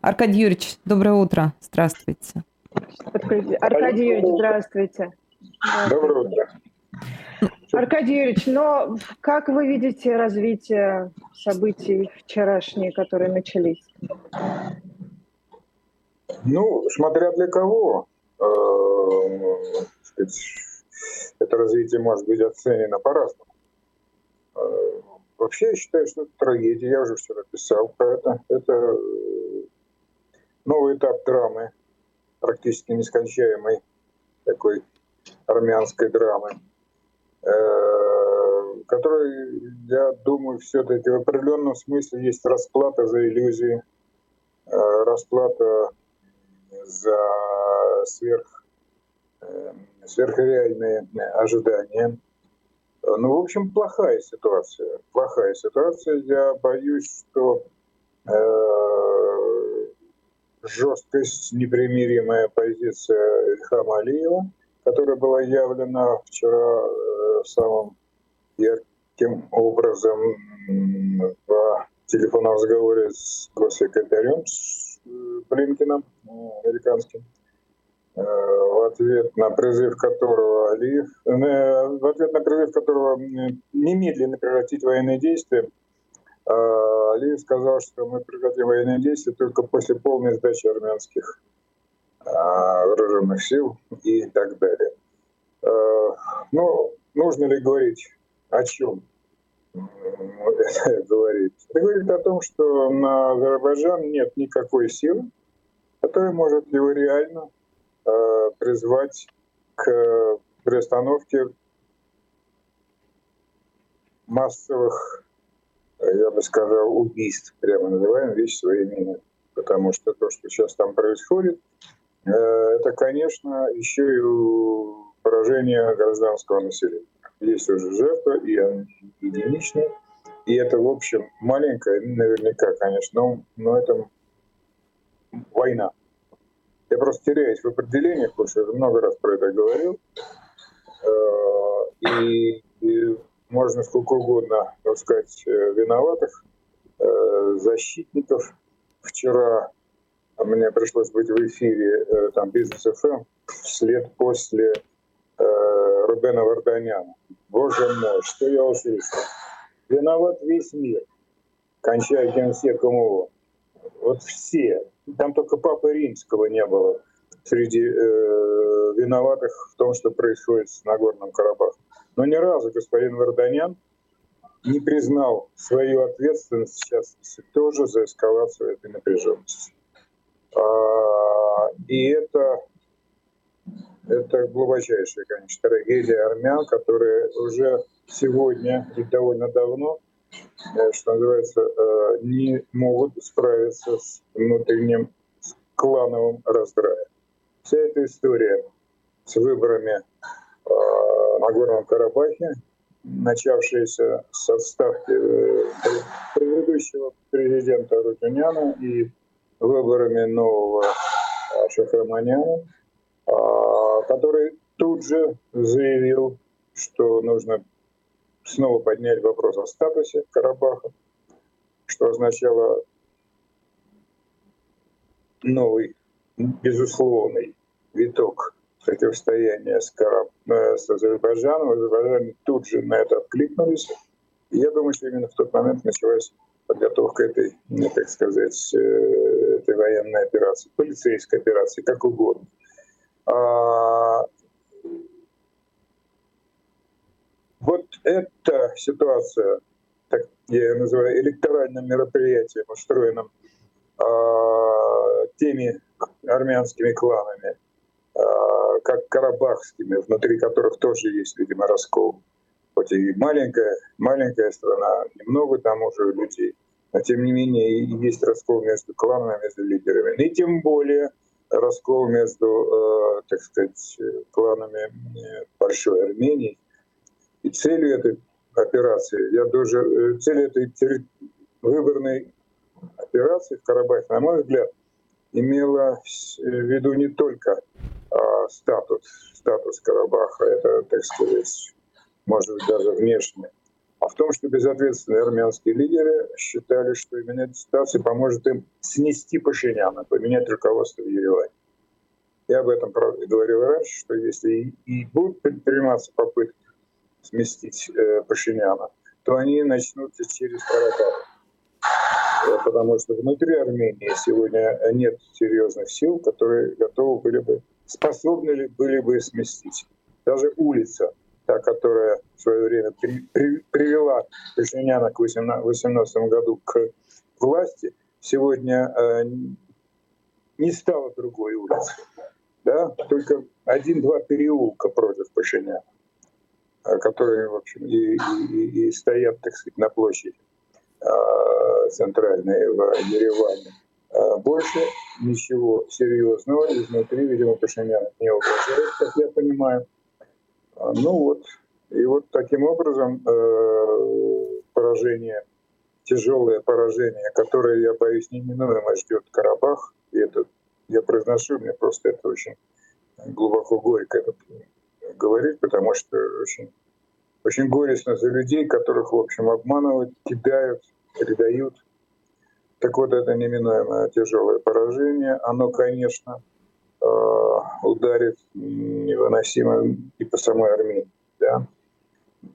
Аркадий Юрьевич, доброе утро. Здравствуйте. Аркадий Юрьевич, здравствуйте. Доброе утро. Аркадий Юрьевич, но как вы видите развитие событий вчерашние, которые начались? Ну, смотря для кого. Э, это развитие может быть оценено по-разному. Э, вообще, я считаю, что это трагедия. Я уже все написал про это. Это э, новый этап драмы, практически нескончаемой такой армянской драмы, которой, я думаю, все-таки в определенном смысле есть расплата за иллюзии, расплата за сверх, э, сверхреальные ожидания. Ну, в общем, плохая ситуация. Плохая ситуация. Я боюсь, что э, жесткость, непримиримая позиция Ильхама Алиева, которая была явлена вчера э, самым ярким образом в телефонном разговоре с госсекретарем, Блинкиным, э, американским, э, в ответ на призыв которого Алиев, э, в ответ на призыв которого немедленно прекратить военные действия, Алиев сказал, что мы прекратим военные действия только после полной сдачи армянских вооруженных сил и так далее. Ну, нужно ли говорить о чем? говорит. Это говорит о том, что на Азербайджан нет никакой силы, которая может его реально э, призвать к приостановке массовых, я бы сказал, убийств, прямо называем вещи своими именами. Потому что то, что сейчас там происходит, э, это, конечно, еще и поражение гражданского населения. Есть уже жертва, и она единичная. И это, в общем, маленькая, наверняка, конечно, но, но это война. Я просто теряюсь в определениях, потому что я много раз про это говорил. Э, и, и можно сколько угодно, сказать, э, виноватых, э, защитников. Вчера мне пришлось быть в эфире там бизнес ФМ вслед после Рубена Варданяна. Боже мой, что я услышал. Виноват весь мир, кончая генсеком его. Вот все. Там только Папы Римского не было среди э, виноватых в том, что происходит с Нагорным Карабахом. Но ни разу господин Варданян не признал свою ответственность сейчас тоже за эскалацию этой напряженности. А, и это это глубочайшая, конечно, трагедия армян, которые уже сегодня и довольно давно, что называется, э, не могут справиться с внутренним клановым раздраем. Вся эта история с выборами э, на Горном Карабахе, начавшаяся с отставки предыдущего президента Рутюняна и выборами нового Шахраманяна, который тут же заявил, что нужно снова поднять вопрос о статусе Карабаха, что означало новый, безусловный виток противостояния с, Караб... Э, с Азербайджаном. Азербайджане тут же на это откликнулись. И я думаю, что именно в тот момент началась подготовка этой, ну, так сказать, э, этой военной операции, полицейской операции, как угодно. А, вот эта ситуация, так я ее называю электоральным мероприятием, устроенным а, теми армянскими кланами, а, как карабахскими, внутри которых тоже есть, видимо, раскол. Хоть и маленькая, маленькая страна, немного там уже людей, но тем не менее есть раскол между кланами, между лидерами. И тем более раскол между, э, так сказать, кланами Большой Армении. И целью этой операции, я даже, э, целью этой выборной операции в Карабахе, на мой взгляд, имела в виду не только а, статус, статус Карабаха, это, так сказать, может быть, даже внешне а в том, что безответственные армянские лидеры считали, что именно эта ситуация поможет им снести Пашиняна, поменять руководство в Ереване. Я об этом говорил раньше, что если и будут предприниматься попытки сместить э, Пашиняна, то они начнутся через Карабах. Э, потому что внутри Армении сегодня нет серьезных сил, которые готовы были бы, способны ли были бы сместить. Даже улица, та, которая в свое время при, при, привела Пашиняна к 2018 году к власти, сегодня э, не стала другой улицей да, только один-два переулка против Пашиняна, э, которые, в общем, и, и, и стоят, так сказать, на площади э, центральной в Ереване. А больше ничего серьезного изнутри, видимо, Пашинян не угрожает, как я понимаю. А, ну вот, и вот таким образом э, поражение, тяжелое поражение, которое, я боюсь, неминуемо ждет Карабах, и это я произношу, мне просто это очень глубоко горько это говорить, потому что очень, очень горестно за людей, которых, в общем, обманывают, кидают, предают. Так вот, это неминуемое тяжелое поражение. Оно, конечно, э, ударит невыносимо и по самой Армении. Да?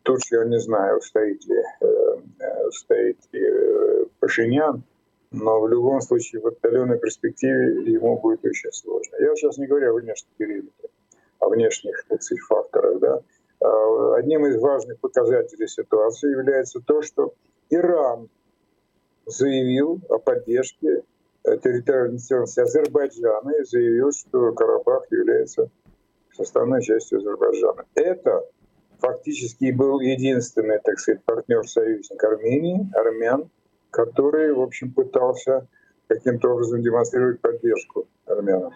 Тут я не знаю, стоит ли, э, стоит ли Пашинян, но в любом случае в отдаленной перспективе ему будет очень сложно. Я сейчас не говорю о внешних периметре, о внешних так факторах. Да? А, одним из важных показателей ситуации является то, что Иран заявил о поддержке э, территориальной целостности Азербайджана и заявил, что Карабах является составной частью Азербайджана. Это фактически был единственный, так сказать, партнер-союзник Армении, армян, который, в общем, пытался каким-то образом демонстрировать поддержку армянам.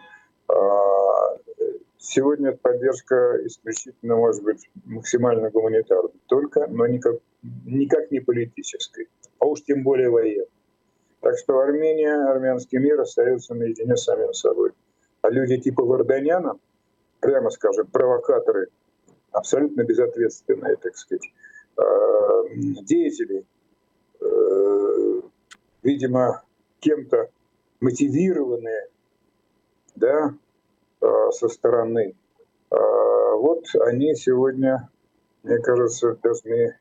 Сегодня поддержка исключительно может быть максимально гуманитарной, только, но никак, никак не политической, а уж тем более военной. Так что Армения, армянский мир остается наедине с самим собой. А люди типа Варданяна, прямо скажем, провокаторы, абсолютно безответственные, так сказать, а, деятели, Э, видимо, кем-то мотивированные да, э, со стороны. А вот они сегодня, мне кажется, должны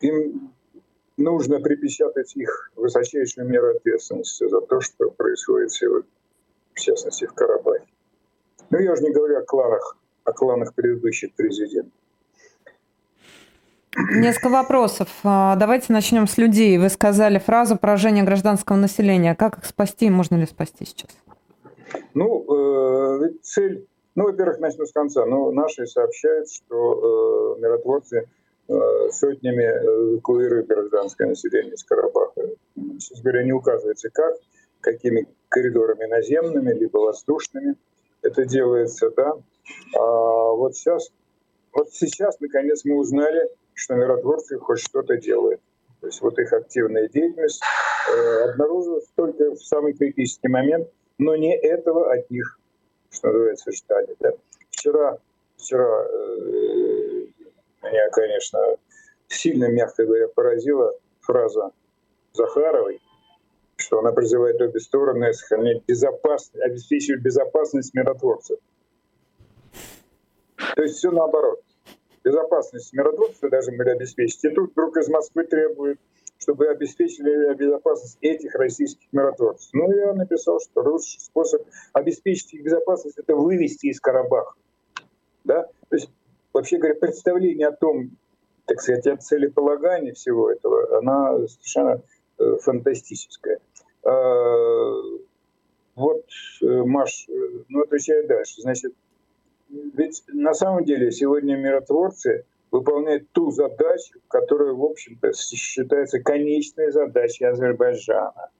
им нужно припечатать их высочайшую меру ответственности за то, что происходит сегодня, в частности, в Карабахе. Ну, я уже не говорю о кланах, о кланах предыдущих президентов. Несколько вопросов. А, давайте начнем с людей. Вы сказали фразу поражение гражданского населения. Как их спасти? Можно ли спасти сейчас? Ну, э, цель... Ну, во-первых, начну с конца. Ну, наши сообщают, что э, миротворцы э, сотнями эвакуируют гражданское население из Карабаха. Сейчас говоря, не указывается как, какими коридорами наземными, либо воздушными это делается, да. А вот сейчас, вот сейчас, наконец, мы узнали, что миротворцы хоть что-то делают. То есть вот их активная деятельность э, обнаружилась только в самый критический момент, но не этого от них, что называется, ждали. Да? Вчера, вчера э, меня, конечно, сильно, мягко говоря, поразила фраза Захаровой, что она призывает обе стороны сохранять безопасность, обеспечивать безопасность миротворцев. То есть все наоборот безопасность миротворца даже были обеспечить. И тут вдруг из Москвы требуют, чтобы обеспечили безопасность этих российских миротворцев. Ну, я написал, что лучший способ обеспечить их безопасность — это вывести из Карабаха. Да? То есть, вообще говоря, представление о том, так сказать, о целеполагании всего этого, она совершенно э, фантастическая. А, вот, э, Маш, э, ну, отвечаю дальше. Значит, ведь на самом деле сегодня миротворцы выполняют ту задачу, которая, в общем-то, считается конечной задачей Азербайджана.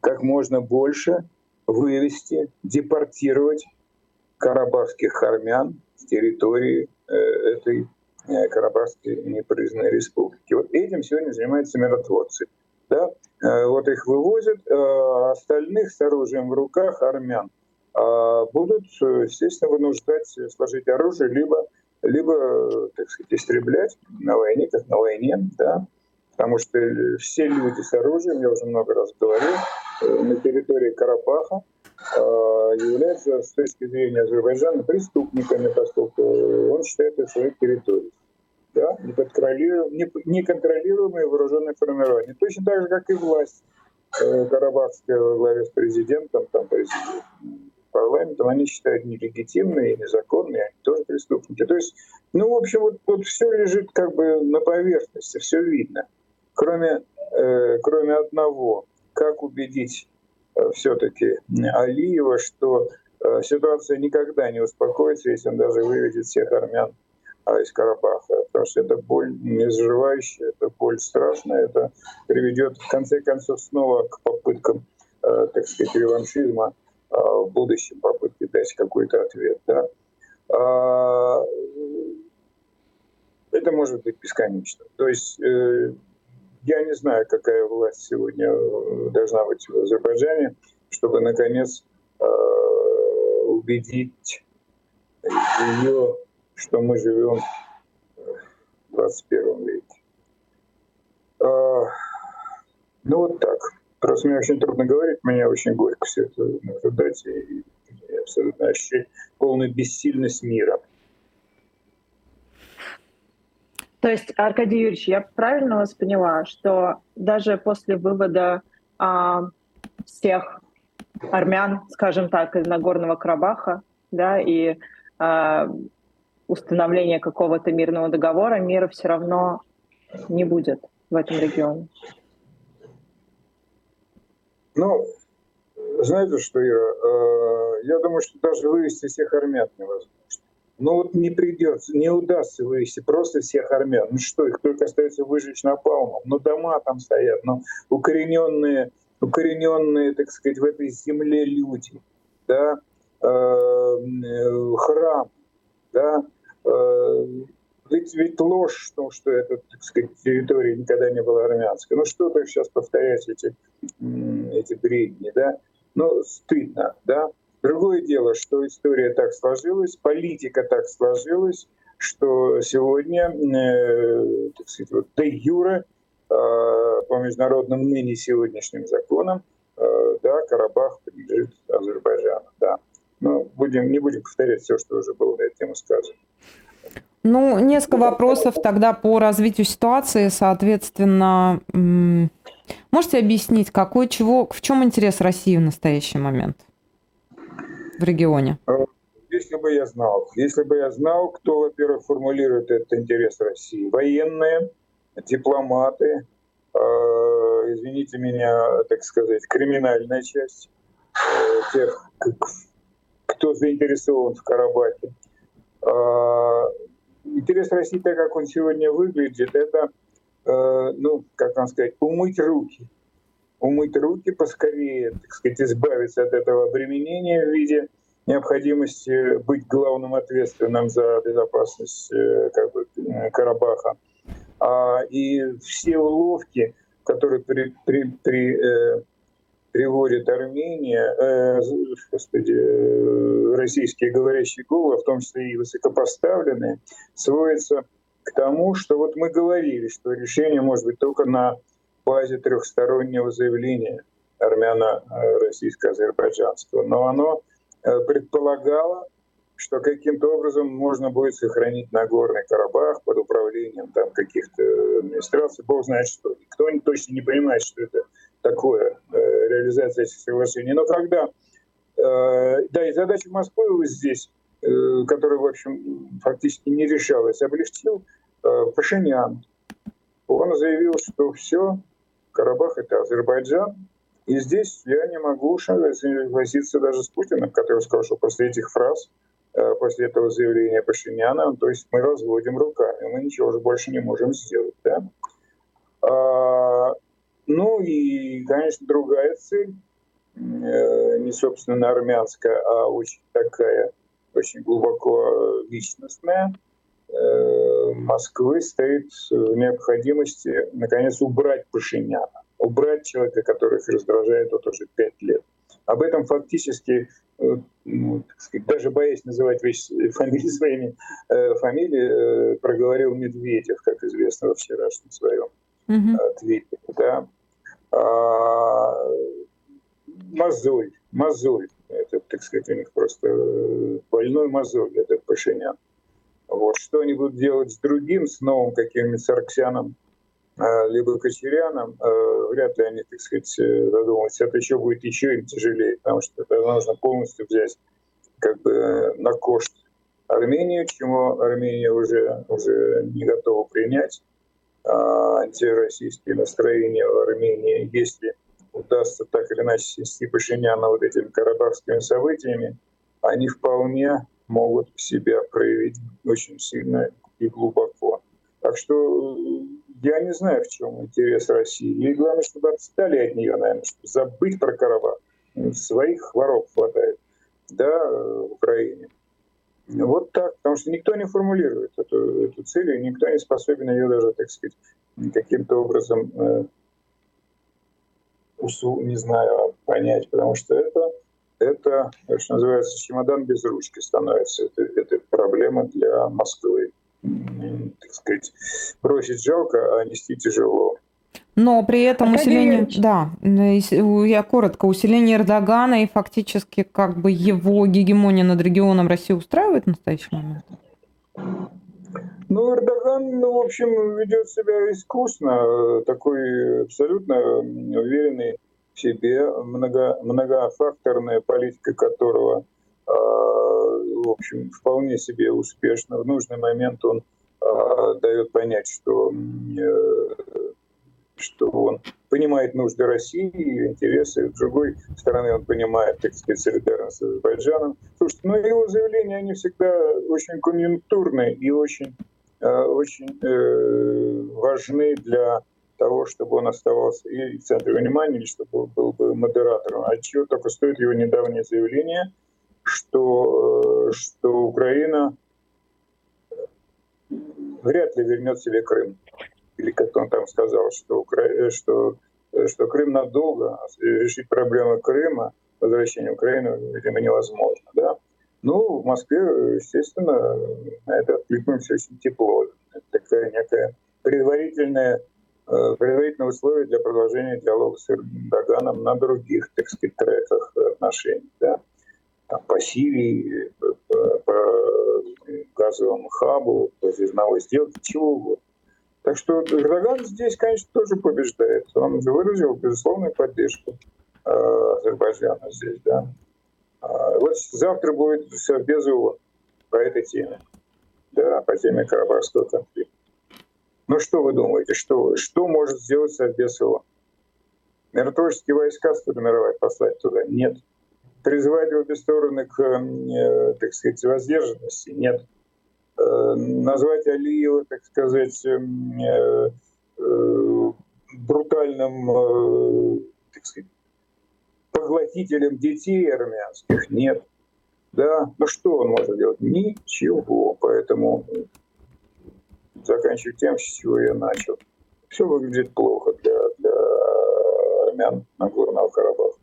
Как можно больше вывести, депортировать карабахских армян с территории э, этой э, Карабахской непризнанной республики. Вот этим сегодня занимаются миротворцы. Да? Э, вот их вывозят, остальных с оружием в руках армян – а, будут, естественно, вынуждать сложить оружие, либо либо, так сказать, истреблять на войне, как на войне, да, потому что все люди с оружием, я уже много раз говорил, э, на территории Карабаха э, являются с точки зрения Азербайджана преступниками, поскольку он считает это своей территорией. Да? Неконтролируемые вооруженные формирования. Точно так же, как и власть э, Карабахская во главе с президентом, там, президент, парламентом, они считают нелегитимные, незаконные, они тоже преступники. То есть, ну, в общем, вот, вот все лежит как бы на поверхности, все видно. Кроме, э, кроме одного, как убедить э, все-таки Алиева, что э, ситуация никогда не успокоится, если он даже выведет всех армян а, из Карабаха, потому что это боль незаживающая, это боль страшная, это приведет в конце концов снова к попыткам, э, так сказать, реваншизма в будущем, попытки дать какой-то ответ. Да? А, это может быть бесконечно. То есть э, я не знаю, какая власть сегодня э, должна быть в Азербайджане, чтобы, наконец, э, убедить ее, что мы живем в 21 веке. А, ну вот так. Просто мне очень трудно говорить, мне очень горько все это наблюдать и, и абсолютно ощущать полную бессильность мира. То есть, Аркадий Юрьевич, я правильно вас поняла, что даже после вывода а, всех армян, скажем так, из Нагорного Карабаха, да, и а, установления какого-то мирного договора, мира все равно не будет в этом регионе? Ну, знаете что, Ира, э, я думаю, что даже вывести всех армян невозможно. Ну вот не придется, не удастся вывести просто всех армян. Ну что, их только остается выжечь напалмом. Ну дома там стоят, ну укорененные, укорененные, так сказать, в этой земле люди, да, э, э, храм, да, ведь, ведь ложь в том, что эта, так сказать, территория никогда не была армянской. Ну что ты сейчас повторять эти, эти бредни, да? Ну, стыдно, да? Другое дело, что история так сложилась, политика так сложилась, что сегодня, э, так сказать, вот, де юре, э, по международным ныне сегодняшним законам, э, да, Карабах принадлежит Азербайджану, да. Но будем, не будем повторять все, что уже было на эту тему сказано. Ну, несколько вопросов тогда по развитию ситуации, соответственно, можете объяснить, какой чего, в чем интерес России в настоящий момент? в регионе? Э, если бы я знал, если бы я знал, кто, во-первых, формулирует этот интерес России, военные, дипломаты, э, извините меня, так сказать, криминальная часть э, тех, кто заинтересован в Карабахе. Э, интерес России, так как он сегодня выглядит, это, э, ну, как вам сказать, умыть руки умыть руки поскорее, так сказать, избавиться от этого обременения в виде необходимости быть главным ответственным за безопасность э, как бы, э, Карабаха. А, и все уловки, которые при, при, при, э, приводит Армения, э, господи, э, российские говорящие головы, в том числе и высокопоставленные, сводятся к тому, что вот мы говорили, что решение может быть только на базе трехстороннего заявления армяно-российско-азербайджанского. Но оно э, предполагало, что каким-то образом можно будет сохранить Нагорный Карабах под управлением там каких-то администраций, бог знает что. Никто точно не понимает, что это такое, э, реализация этих соглашений. Но когда, э, да, и задача Москвы здесь, которая, в общем, фактически не решалась, облегчил Пашинян. Он заявил, что все, Карабах — это Азербайджан. И здесь я не могу согласиться даже с Путиным, который сказал, что после этих фраз, э, после этого заявления Пашиняна, то есть мы разводим руками, мы ничего уже больше не можем сделать. Да? А, ну и, конечно, другая цель, э, не собственно армянская, а очень такая, очень глубоко личностная — Э, Москвы стоит в необходимости, наконец, убрать Пашиняна, убрать человека, который их раздражает вот уже пять лет. Об этом фактически э, ну, сказать, даже боясь называть вещи, фамилии своими э, фамилии, э, проговорил Медведев, как известно, во вчерашнем своем ответе. Да? А, мозоль, мозоль, это, так сказать, у них просто э, больной мозоль, это Пашинян. Вот. Что они будут делать с другим, с новым каким-нибудь Сарксяном, э, либо Кочеряном, э, вряд ли они, так сказать, э, задумываются. Это еще будет еще им тяжелее, потому что это нужно полностью взять как бы на кошт Армению, чему Армения уже, уже не готова принять. А, антироссийские настроения в Армении, если удастся так или иначе свести Пашиняна вот этими карабахскими событиями, они вполне могут себя проявить очень сильно и глубоко. Так что э, я не знаю, в чем интерес России. И главное, чтобы отстали от нее, наверное, чтобы забыть про Карабах. Своих воров хватает, да, э, в Украине. Вот так, потому что никто не формулирует эту, эту цель, и никто не способен ее даже, так сказать, каким-то образом, э, усу, не знаю, понять, потому что это, это, что называется, чемодан без ручки становится. Это, это проблема для Москвы. Так сказать, бросить жалко, а нести тяжело. Но при этом Аркадий усиление, да, э, я коротко, усиление Эрдогана и фактически как бы его гегемония над регионом России устраивает в настоящий момент? Ну, Эрдоган, ну, в общем, ведет себя искусно, э, такой абсолютно м, уверенный себе, много, многофакторная политика которого, э, в общем, вполне себе успешна. В нужный момент он э, дает понять, что, э, что он понимает нужды России, ее интересы. С другой стороны, он понимает, так сказать, солидарность с Азербайджаном. Слушайте, ну, его заявления, они всегда очень конъюнктурные и очень э, очень э, важны для того, чтобы он оставался и в центре внимания, или чтобы он был бы модератором. А чего только стоит его недавнее заявление, что, э, что Украина вряд ли вернет себе Крым. Или как он там сказал, что, Укра... э, что, э, что Крым надолго, а решить проблемы Крыма, возвращение Украины, видимо, невозможно. Да? Ну, в Москве, естественно, на это откликнулись очень тепло. Такая некая предварительная, э, предварительное условие для продолжения диалога с Эрдоганом на других, так сказать, треках отношений. Да? Там, по Сирии, по, по- по газовому хабу, по зерновой сделке, чего угодно. Так что Эрдоган здесь, конечно, тоже побеждает. Он выразил безусловную поддержку э, Азербайджана здесь, да. А, Вот завтра будет без ООН по этой теме, да, по теме Карабахского конфликта. Ну что вы думаете, что, что может сделать Совбез ООН? Миротворческие войска сформировать, послать туда? Нет. Призывать обе стороны к, э, так сказать, воздержанности? Нет. Э, Назвать Алиева, так сказать, э, брутальным, так сказать, поглотителем детей армянских? Нет. Да, ну что он может делать? Ничего. Поэтому заканчиваю тем, с чего я начал. Все выглядит плохо для, для армян Нагорного Карабаха.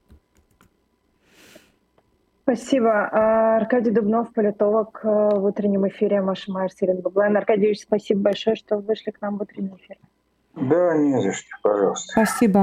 Спасибо. А, Аркадий Дубнов, политолог э, в утреннем эфире Маша Майер, Баблайн. Аркадий Юрьевич, спасибо большое, что вышли к нам в утренний эфир. Да, не за что, пожалуйста. Спасибо.